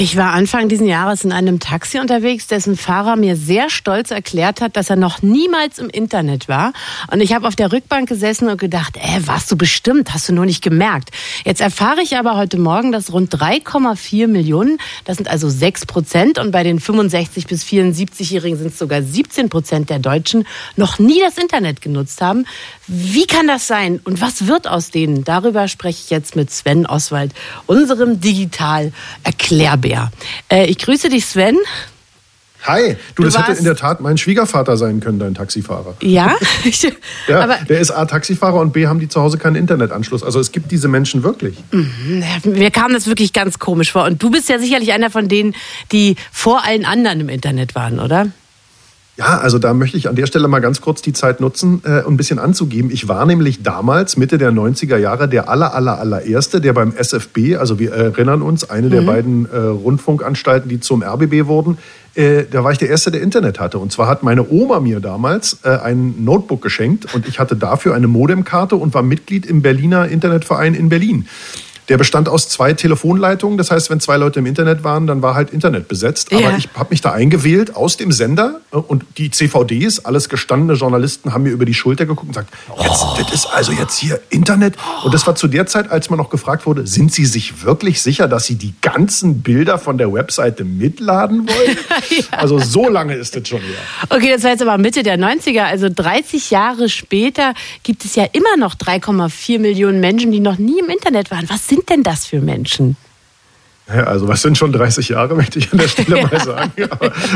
Ich war Anfang dieses Jahres in einem Taxi unterwegs, dessen Fahrer mir sehr stolz erklärt hat, dass er noch niemals im Internet war. Und ich habe auf der Rückbank gesessen und gedacht, äh, warst du bestimmt, hast du nur nicht gemerkt. Jetzt erfahre ich aber heute Morgen, dass rund 3,4 Millionen, das sind also 6 Prozent, und bei den 65 bis 74-Jährigen sind es sogar 17 Prozent der Deutschen, noch nie das Internet genutzt haben. Wie kann das sein und was wird aus denen? Darüber spreche ich jetzt mit Sven Oswald, unserem Digital-Erklärbär. Bär. Äh, ich grüße dich, Sven. Hi, du, du das hätte in der Tat mein Schwiegervater sein können, dein Taxifahrer. Ja? ja aber der ist A, Taxifahrer und B, haben die zu Hause keinen Internetanschluss. Also es gibt diese Menschen wirklich. Mhm. Mir kam das wirklich ganz komisch vor. Und du bist ja sicherlich einer von denen, die vor allen anderen im Internet waren, oder? Ja, also da möchte ich an der Stelle mal ganz kurz die Zeit nutzen, äh, ein bisschen anzugeben. Ich war nämlich damals, Mitte der 90er Jahre, der aller, aller, allererste, der beim SFB, also wir erinnern uns, eine mhm. der beiden äh, Rundfunkanstalten, die zum RBB wurden, äh, da war ich der Erste, der Internet hatte. Und zwar hat meine Oma mir damals äh, ein Notebook geschenkt und ich hatte dafür eine Modemkarte und war Mitglied im Berliner Internetverein in Berlin. Der bestand aus zwei Telefonleitungen. Das heißt, wenn zwei Leute im Internet waren, dann war halt Internet besetzt. Aber ja. ich habe mich da eingewählt aus dem Sender äh, und die CVDs, alles gestandene Journalisten, haben mir über die Schulter geguckt und gesagt, jetzt, oh. das ist also jetzt hier Internet. Und das war zu der Zeit, als man noch gefragt wurde, sind Sie sich wirklich sicher, dass Sie die ganzen Bilder von der Webseite mitladen wollen? ja. Also so lange ist das schon her. Okay, das war jetzt aber Mitte der 90er. Also 30 Jahre später gibt es ja immer noch 3,4 Millionen Menschen, die noch nie im Internet waren. Was sind sind denn das für Menschen? Also was sind schon 30 Jahre, möchte ich an der Stelle mal sagen.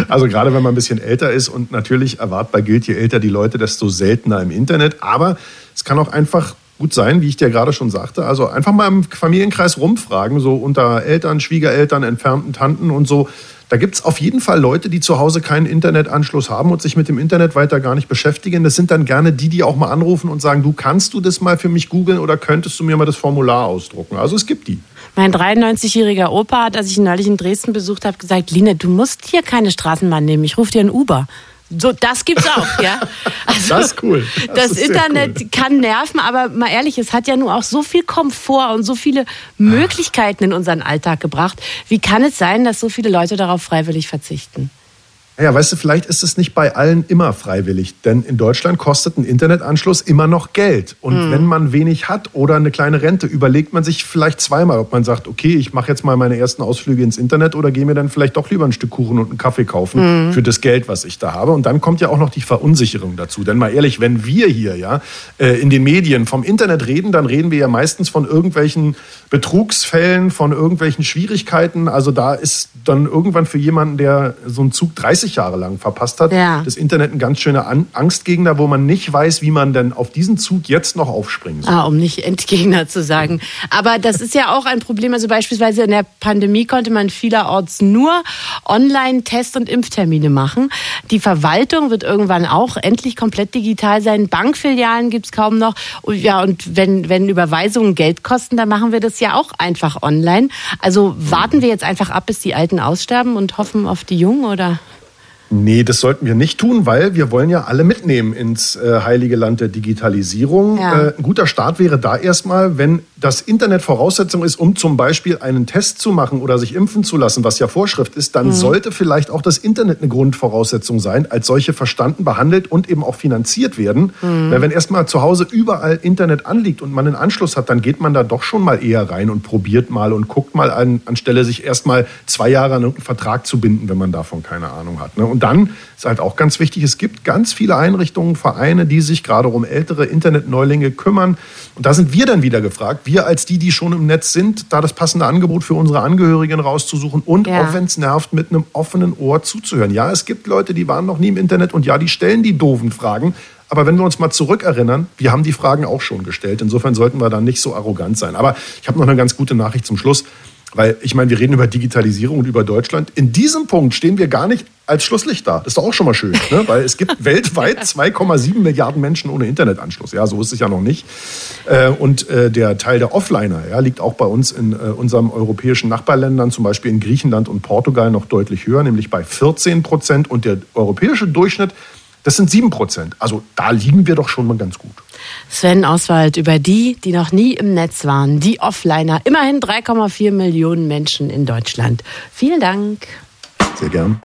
also gerade wenn man ein bisschen älter ist und natürlich erwartbar gilt, je älter die Leute, desto seltener im Internet. Aber es kann auch einfach gut sein, wie ich dir gerade schon sagte. Also einfach mal im Familienkreis rumfragen, so unter Eltern, Schwiegereltern, entfernten Tanten und so. Da gibt es auf jeden Fall Leute, die zu Hause keinen Internetanschluss haben und sich mit dem Internet weiter gar nicht beschäftigen. Das sind dann gerne die, die auch mal anrufen und sagen, du kannst du das mal für mich googeln oder könntest du mir mal das Formular ausdrucken. Also es gibt die. Mein 93-jähriger Opa hat, als ich ihn neulich in Dresden besucht habe, gesagt, Line, du musst hier keine Straßenbahn nehmen, ich rufe dir ein Uber. So, das gibt's auch, ja. Also, das ist cool. Das, das ist Internet cool. kann nerven, aber mal ehrlich, es hat ja nur auch so viel Komfort und so viele Möglichkeiten in unseren Alltag gebracht. Wie kann es sein, dass so viele Leute darauf freiwillig verzichten? Ja, weißt du, vielleicht ist es nicht bei allen immer freiwillig, denn in Deutschland kostet ein Internetanschluss immer noch Geld. Und mhm. wenn man wenig hat oder eine kleine Rente, überlegt man sich vielleicht zweimal, ob man sagt, okay, ich mache jetzt mal meine ersten Ausflüge ins Internet oder gehe mir dann vielleicht doch lieber ein Stück Kuchen und einen Kaffee kaufen mhm. für das Geld, was ich da habe. Und dann kommt ja auch noch die Verunsicherung dazu. Denn mal ehrlich, wenn wir hier ja äh, in den Medien vom Internet reden, dann reden wir ja meistens von irgendwelchen Betrugsfällen, von irgendwelchen Schwierigkeiten. Also da ist dann irgendwann für jemanden, der so einen Zug 30 Jahre lang verpasst hat, ja. das Internet ein ganz schöner Angstgegner, wo man nicht weiß, wie man denn auf diesen Zug jetzt noch aufspringen soll. Ah, um nicht Endgegner zu sagen. Aber das ist ja auch ein Problem. Also beispielsweise in der Pandemie konnte man vielerorts nur Online-Test- und Impftermine machen. Die Verwaltung wird irgendwann auch endlich komplett digital sein. Bankfilialen gibt es kaum noch. Ja, und wenn, wenn Überweisungen Geld kosten, dann machen wir das ja auch einfach online. Also warten wir jetzt einfach ab, bis die Alten aussterben und hoffen auf die Jungen, oder? Nee, das sollten wir nicht tun, weil wir wollen ja alle mitnehmen ins äh, heilige Land der Digitalisierung. Ja. Äh, ein guter Start wäre da erstmal, wenn das Internet Voraussetzung ist, um zum Beispiel einen Test zu machen oder sich impfen zu lassen, was ja Vorschrift ist, dann mhm. sollte vielleicht auch das Internet eine Grundvoraussetzung sein, als solche verstanden, behandelt und eben auch finanziert werden. Mhm. Weil wenn erstmal zu Hause überall Internet anliegt und man einen Anschluss hat, dann geht man da doch schon mal eher rein und probiert mal und guckt mal an, anstelle sich erstmal zwei Jahre an irgendeinen Vertrag zu binden, wenn man davon keine Ahnung hat. Ne? Und dann ist halt auch ganz wichtig, es gibt ganz viele Einrichtungen, Vereine, die sich gerade um ältere Internetneulinge kümmern. Und da sind wir dann wieder gefragt, wir als die, die schon im Netz sind, da das passende Angebot für unsere Angehörigen rauszusuchen und ja. auch wenn es nervt, mit einem offenen Ohr zuzuhören. Ja, es gibt Leute, die waren noch nie im Internet und ja, die stellen die doofen Fragen. Aber wenn wir uns mal zurückerinnern, wir haben die Fragen auch schon gestellt. Insofern sollten wir da nicht so arrogant sein. Aber ich habe noch eine ganz gute Nachricht zum Schluss. Weil ich meine, wir reden über Digitalisierung und über Deutschland. In diesem Punkt stehen wir gar nicht als Schlusslicht da. Das ist doch auch schon mal schön, ne? weil es gibt weltweit 2,7 Milliarden Menschen ohne Internetanschluss. Ja, so ist es ja noch nicht. Äh, und äh, der Teil der Offliner ja, liegt auch bei uns in äh, unseren europäischen Nachbarländern, zum Beispiel in Griechenland und Portugal, noch deutlich höher, nämlich bei 14 Prozent. Und der europäische Durchschnitt Das sind 7 Prozent. Also da liegen wir doch schon mal ganz gut. Sven Oswald über die, die noch nie im Netz waren, die Offliner. Immerhin 3,4 Millionen Menschen in Deutschland. Vielen Dank. Sehr gern.